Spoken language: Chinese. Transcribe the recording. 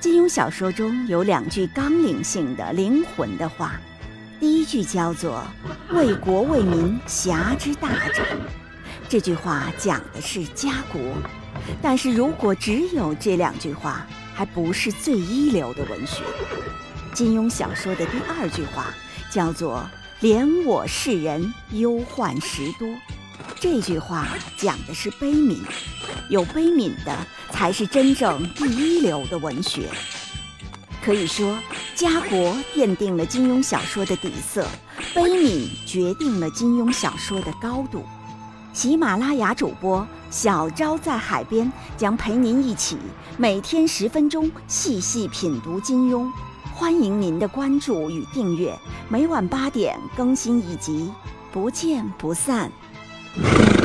金庸小说中有两句纲领性的灵魂的话，第一句叫做“为国为民，侠之大者”，这句话讲的是家国。但是如果只有这两句话，还不是最一流的文学。金庸小说的第二句话叫做“怜我世人忧患时多”，这句话讲的是悲悯，有悲悯的才是真正第一流的文学。可以说，家国奠定了金庸小说的底色，悲悯决定了金庸小说的高度。喜马拉雅主播小昭在海边将陪您一起每天十分钟细细品读金庸，欢迎您的关注与订阅，每晚八点更新一集，不见不散。you